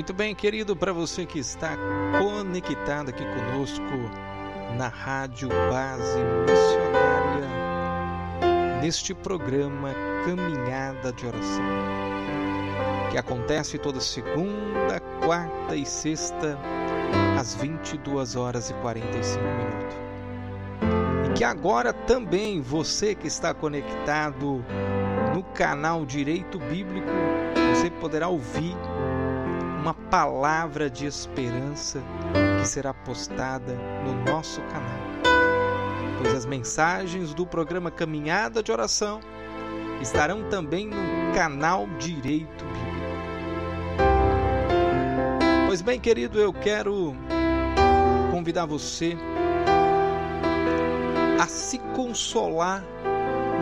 Muito bem, querido, para você que está conectado aqui conosco na Rádio Base Missionária, neste programa Caminhada de Oração, que acontece toda segunda, quarta e sexta, às 22 horas e 45 minutos. E que agora também você que está conectado no canal Direito Bíblico, você poderá ouvir uma palavra de esperança que será postada no nosso canal. Pois as mensagens do programa Caminhada de Oração estarão também no canal Direito Bíblico. Pois bem, querido, eu quero convidar você a se consolar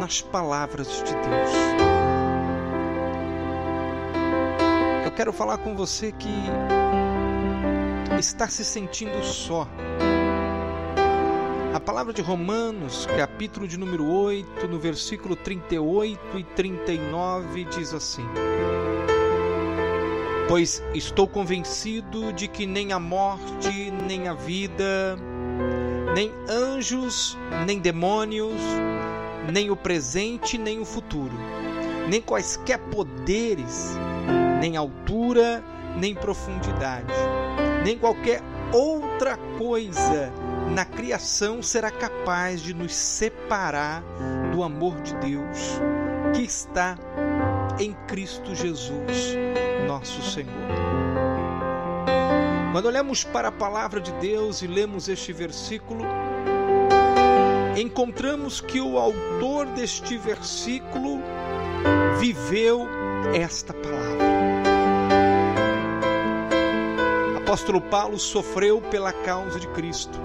nas palavras de Deus. Quero falar com você que está se sentindo só. A palavra de Romanos, capítulo de número 8, no versículo 38 e 39, diz assim: Pois estou convencido de que nem a morte, nem a vida, nem anjos, nem demônios, nem o presente, nem o futuro, nem quaisquer poderes, nem altura, nem profundidade, nem qualquer outra coisa na criação será capaz de nos separar do amor de Deus que está em Cristo Jesus, nosso Senhor. Quando olhamos para a palavra de Deus e lemos este versículo, encontramos que o autor deste versículo viveu esta palavra. Apóstolo Paulo sofreu pela causa de Cristo.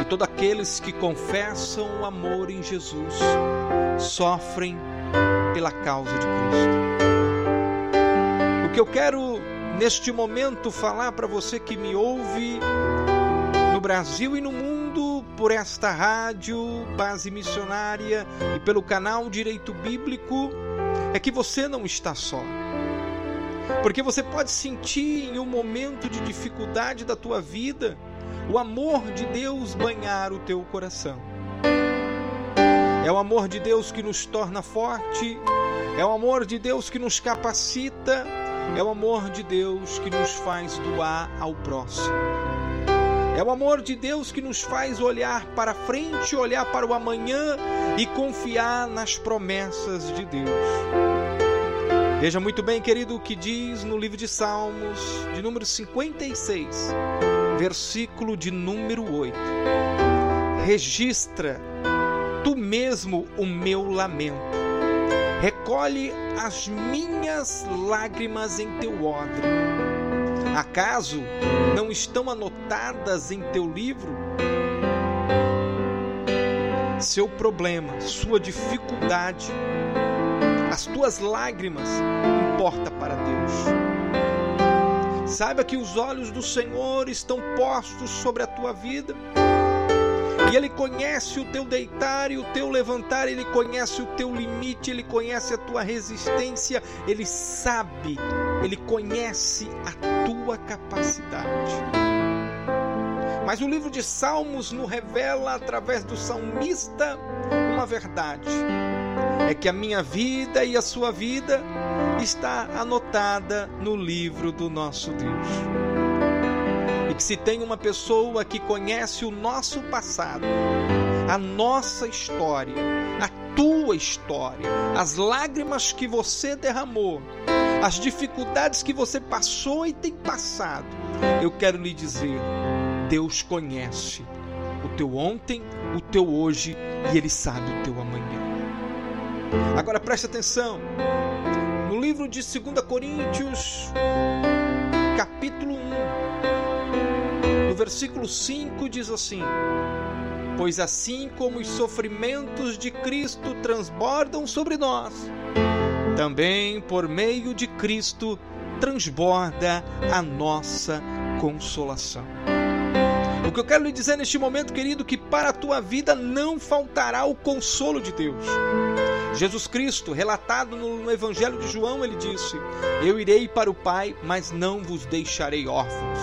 E todos aqueles que confessam o amor em Jesus sofrem pela causa de Cristo. O que eu quero neste momento falar para você que me ouve no Brasil e no mundo por esta rádio base missionária e pelo canal Direito Bíblico é que você não está só. Porque você pode sentir em um momento de dificuldade da tua vida o amor de Deus banhar o teu coração. É o amor de Deus que nos torna forte, é o amor de Deus que nos capacita, é o amor de Deus que nos faz doar ao próximo. É o amor de Deus que nos faz olhar para frente, olhar para o amanhã e confiar nas promessas de Deus. Veja muito bem, querido, o que diz no livro de Salmos, de número 56, versículo de número 8. Registra tu mesmo o meu lamento. Recolhe as minhas lágrimas em teu odre. Acaso não estão anotadas em teu livro? Seu problema, sua dificuldade, as tuas lágrimas importa para Deus. Saiba que os olhos do Senhor estão postos sobre a tua vida. E Ele conhece o teu deitar e o teu levantar, Ele conhece o teu limite, Ele conhece a tua resistência, Ele sabe, Ele conhece a tua capacidade. Mas o livro de Salmos nos revela, através do salmista, uma verdade é que a minha vida e a sua vida está anotada no livro do nosso Deus. E que se tem uma pessoa que conhece o nosso passado, a nossa história, a tua história, as lágrimas que você derramou, as dificuldades que você passou e tem passado, eu quero lhe dizer: Deus conhece o teu ontem, o teu hoje e Ele sabe o teu amanhã. Agora preste atenção. No livro de 2 Coríntios, capítulo 1, no versículo 5 diz assim: Pois assim como os sofrimentos de Cristo transbordam sobre nós, também por meio de Cristo transborda a nossa consolação. O que eu quero lhe dizer neste momento, querido, que para a tua vida não faltará o consolo de Deus Jesus Cristo, relatado no Evangelho de João, ele disse: Eu irei para o Pai, mas não vos deixarei órfãos.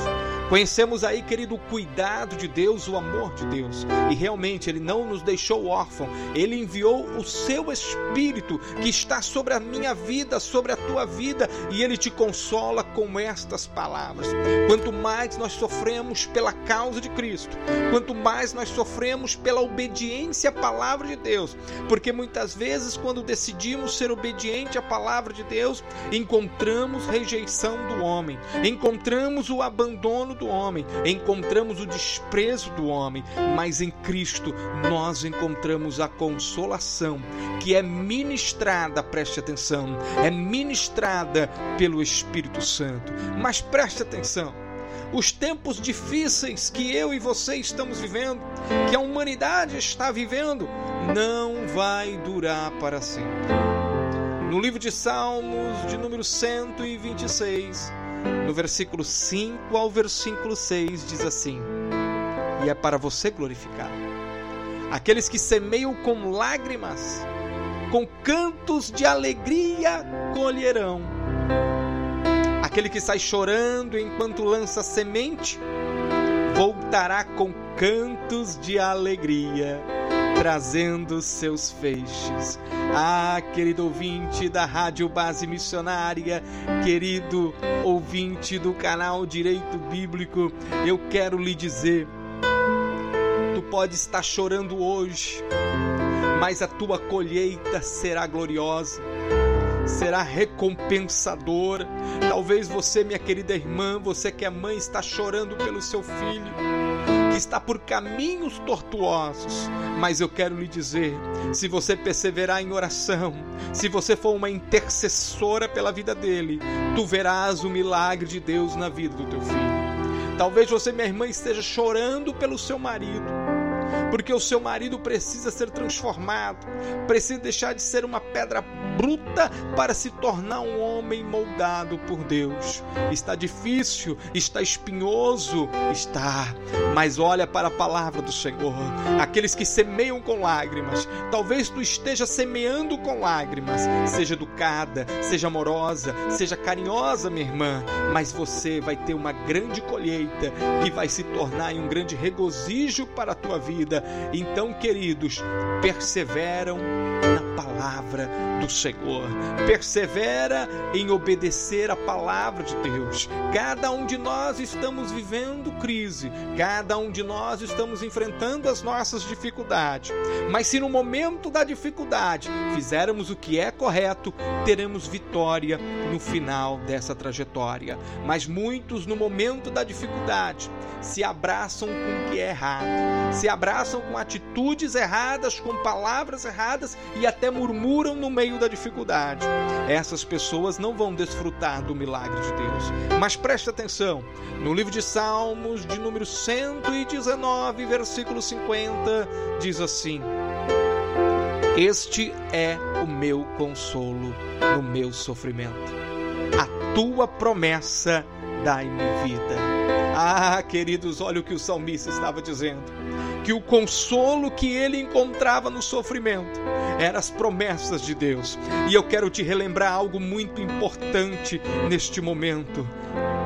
Conhecemos aí, querido, o cuidado de Deus, o amor de Deus. E realmente ele não nos deixou órfão. Ele enviou o seu espírito que está sobre a minha vida, sobre a tua vida, e ele te consola com estas palavras. Quanto mais nós sofremos pela causa de Cristo, quanto mais nós sofremos pela obediência à palavra de Deus, porque muitas vezes quando decidimos ser obediente à palavra de Deus, encontramos rejeição do homem, encontramos o abandono do homem, encontramos o desprezo do homem, mas em Cristo nós encontramos a consolação que é ministrada, preste atenção, é ministrada pelo Espírito Santo. Mas preste atenção, os tempos difíceis que eu e você estamos vivendo, que a humanidade está vivendo, não vai durar para sempre. No livro de Salmos, de número 126, no versículo 5 ao versículo 6 diz assim: E é para você glorificar. Aqueles que semeiam com lágrimas, com cantos de alegria colherão. Aquele que sai chorando enquanto lança semente, voltará com cantos de alegria trazendo seus feixes. Ah, querido ouvinte da Rádio Base Missionária, querido ouvinte do canal Direito Bíblico, eu quero lhe dizer: tu pode estar chorando hoje, mas a tua colheita será gloriosa será recompensadora. Talvez você, minha querida irmã, você que é mãe, está chorando pelo seu filho está por caminhos tortuosos. Mas eu quero lhe dizer: se você perseverar em oração, se você for uma intercessora pela vida dele, tu verás o milagre de Deus na vida do teu filho. Talvez você, minha irmã, esteja chorando pelo seu marido porque o seu marido precisa ser transformado, precisa deixar de ser uma pedra bruta para se tornar um homem moldado por Deus. Está difícil, está espinhoso, está, mas olha para a palavra do Senhor. Aqueles que semeiam com lágrimas, talvez tu esteja semeando com lágrimas, seja educada, seja amorosa, seja carinhosa, minha irmã, mas você vai ter uma grande colheita que vai se tornar em um grande regozijo para a tua vida então, queridos, perseveram na palavra do Senhor. Persevera em obedecer a palavra de Deus. Cada um de nós estamos vivendo crise, cada um de nós estamos enfrentando as nossas dificuldades. Mas se no momento da dificuldade fizermos o que é correto, teremos vitória no final dessa trajetória. Mas muitos no momento da dificuldade se abraçam com o que é errado, se abraçam com atitudes erradas, com palavras erradas e até murmuram no meio da dificuldade. Essas pessoas não vão desfrutar do milagre de Deus. Mas preste atenção, no livro de Salmos, de número 119, versículo 50, diz assim: Este é o meu consolo no meu sofrimento. A tua promessa dai-me vida. Ah, queridos, olha o que o salmista estava dizendo. Que o consolo que ele encontrava no sofrimento eram as promessas de Deus. E eu quero te relembrar algo muito importante neste momento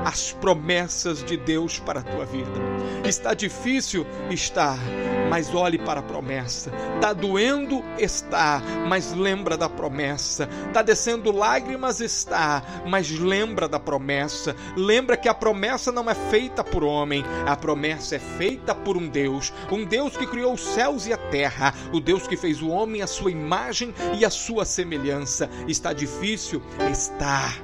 as promessas de Deus para a tua vida. Está difícil? Está, mas olhe para a promessa. Está doendo? Está, mas lembra da promessa. Está descendo lágrimas? Está, mas lembra da promessa. Lembra que a promessa não é feita por homem, a promessa é feita por um Deus, um Deus que criou os céus e a terra, o Deus que fez o homem à sua imagem e à sua semelhança. Está difícil? Está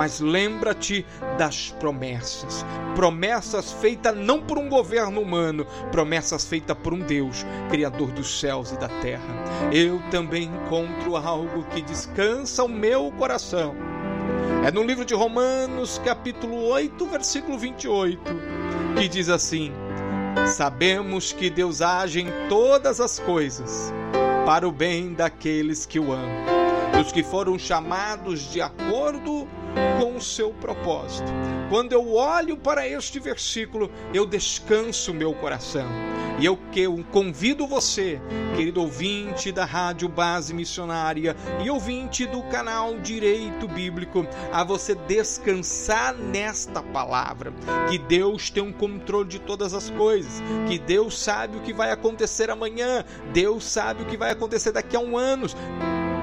mas lembra-te das promessas. Promessas feitas não por um governo humano, promessas feitas por um Deus, Criador dos céus e da terra. Eu também encontro algo que descansa o meu coração. É no livro de Romanos, capítulo 8, versículo 28, que diz assim: Sabemos que Deus age em todas as coisas para o bem daqueles que o amam, dos que foram chamados de acordo com o seu propósito. Quando eu olho para este versículo, eu descanso meu coração. E eu que convido você, querido ouvinte da Rádio Base Missionária e ouvinte do canal Direito Bíblico, a você descansar nesta palavra, que Deus tem um controle de todas as coisas, que Deus sabe o que vai acontecer amanhã, Deus sabe o que vai acontecer daqui a um ano.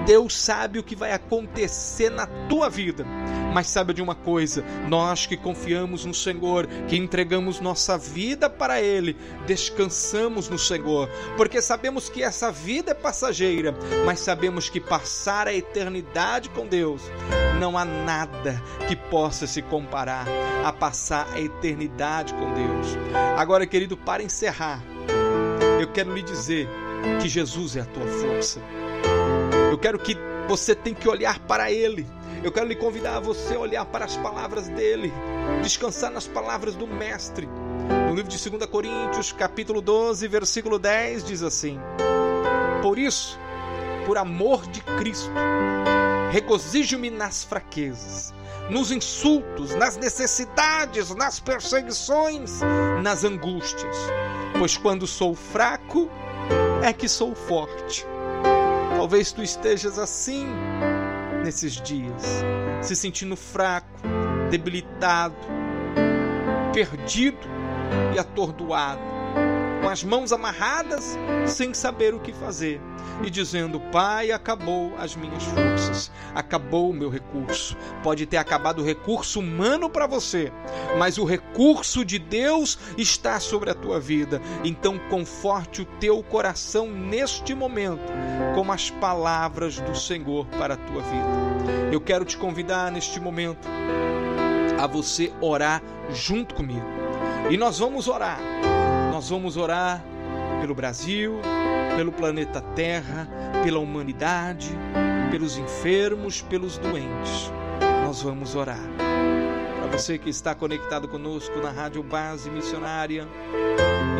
Deus sabe o que vai acontecer na tua vida. Mas sabe de uma coisa? Nós que confiamos no Senhor, que entregamos nossa vida para Ele, descansamos no Senhor, porque sabemos que essa vida é passageira, mas sabemos que passar a eternidade com Deus não há nada que possa se comparar a passar a eternidade com Deus. Agora, querido, para encerrar, eu quero lhe dizer que Jesus é a tua força. Eu quero que você tem que olhar para Ele. Eu quero lhe convidar a você olhar para as palavras dele, descansar nas palavras do Mestre. No livro de 2 Coríntios, capítulo 12, versículo 10, diz assim: Por isso, por amor de Cristo, regozijo-me nas fraquezas, nos insultos, nas necessidades, nas perseguições, nas angústias, pois quando sou fraco é que sou forte. Talvez tu estejas assim nesses dias, se sentindo fraco, debilitado, perdido e atordoado, com as mãos amarradas, sem saber o que fazer e dizendo: Pai, acabou as minhas forças, acabou o meu recurso. Pode ter acabado o recurso humano para você, mas o recurso de Deus está sobre a tua vida. Então, conforte o teu coração neste momento com as palavras do Senhor para a tua vida. Eu quero te convidar neste momento a você orar junto comigo. E nós vamos orar. Nós vamos orar pelo Brasil, pelo planeta Terra, pela humanidade, pelos enfermos, pelos doentes. Nós vamos orar. Para você que está conectado conosco na Rádio Base Missionária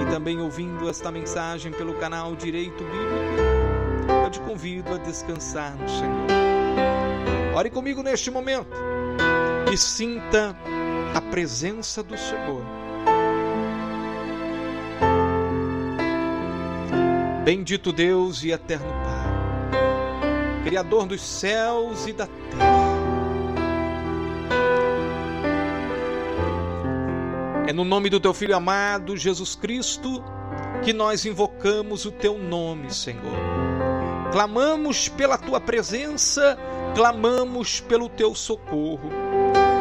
e também ouvindo esta mensagem pelo canal Direito Bíblico, eu te convido a descansar no Senhor. Ore comigo neste momento e sinta a presença do Senhor Bendito Deus e eterno Pai, Criador dos céus e da terra. É no nome do teu Filho amado, Jesus Cristo, que nós invocamos o teu nome, Senhor. Clamamos pela tua presença, clamamos pelo teu socorro.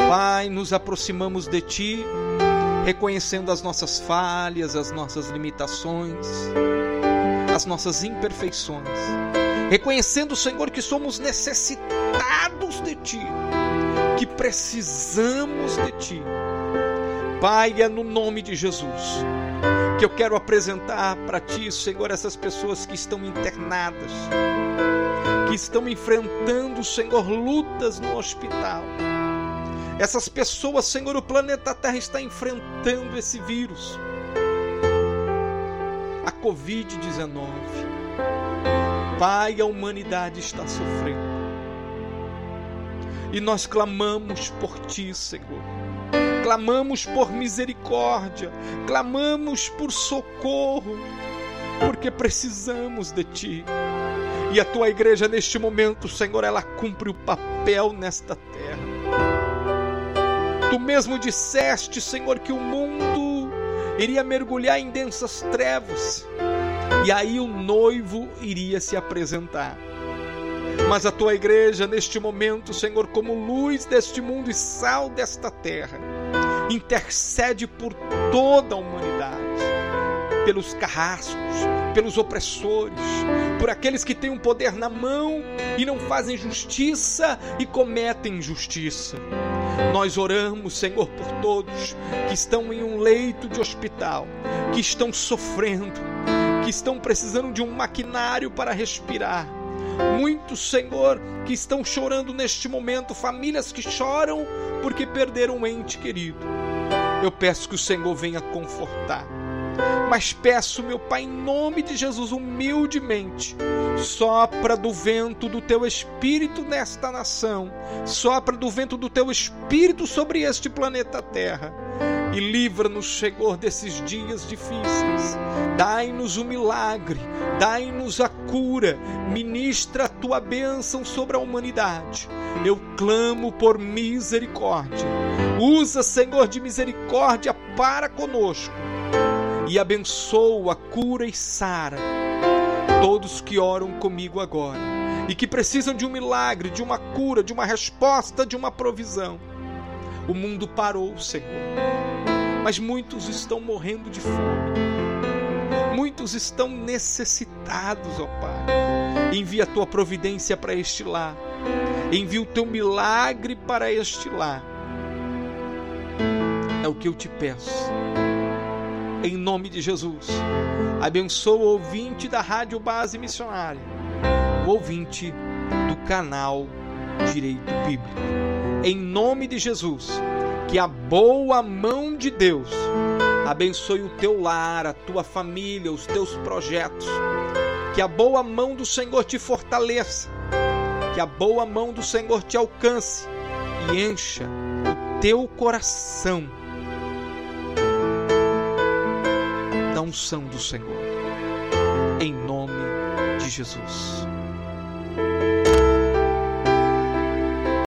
Pai, nos aproximamos de ti, reconhecendo as nossas falhas, as nossas limitações as nossas imperfeições, reconhecendo, Senhor, que somos necessitados de Ti, que precisamos de Ti. Pai, é no nome de Jesus que eu quero apresentar para Ti, Senhor, essas pessoas que estão internadas, que estão enfrentando, Senhor, lutas no hospital. Essas pessoas, Senhor, o planeta Terra está enfrentando esse vírus a Covid-19. Pai, a humanidade está sofrendo. E nós clamamos por Ti, Senhor. Clamamos por misericórdia, clamamos por socorro, porque precisamos de Ti. E a tua igreja neste momento, Senhor, ela cumpre o papel nesta terra. Tu mesmo disseste, Senhor, que o mundo iria mergulhar em densas trevas, e aí o noivo iria se apresentar. Mas a tua igreja, neste momento, Senhor, como luz deste mundo e sal desta terra, intercede por toda a humanidade, pelos carrascos, pelos opressores, por aqueles que têm o um poder na mão e não fazem justiça e cometem injustiça. Nós oramos, Senhor, por todos que estão em um leito de hospital, que estão sofrendo, que estão precisando de um maquinário para respirar. Muitos, Senhor, que estão chorando neste momento, famílias que choram porque perderam um ente querido. Eu peço que o Senhor venha confortar Mas peço, meu Pai, em nome de Jesus, humildemente, sopra do vento do teu espírito nesta nação, sopra do vento do teu espírito sobre este planeta Terra e livra-nos, Senhor, desses dias difíceis. Dai-nos o milagre, dai-nos a cura, ministra a tua bênção sobre a humanidade. Eu clamo por misericórdia. Usa, Senhor, de misericórdia para conosco e abençoa, cura e sara todos que oram comigo agora e que precisam de um milagre, de uma cura, de uma resposta, de uma provisão. O mundo parou, Senhor, mas muitos estão morrendo de fome. Muitos estão necessitados, ó Pai. Envia a tua providência para este lar. Envia o teu milagre para este lar. É o que eu te peço. Em nome de Jesus. Abençoa o ouvinte da Rádio Base Missionária, o ouvinte do canal Direito Bíblico. Em nome de Jesus, que a boa mão de Deus abençoe o teu lar, a tua família, os teus projetos. Que a boa mão do Senhor te fortaleça. Que a boa mão do Senhor te alcance e encha o teu coração unção do Senhor. Em nome de Jesus.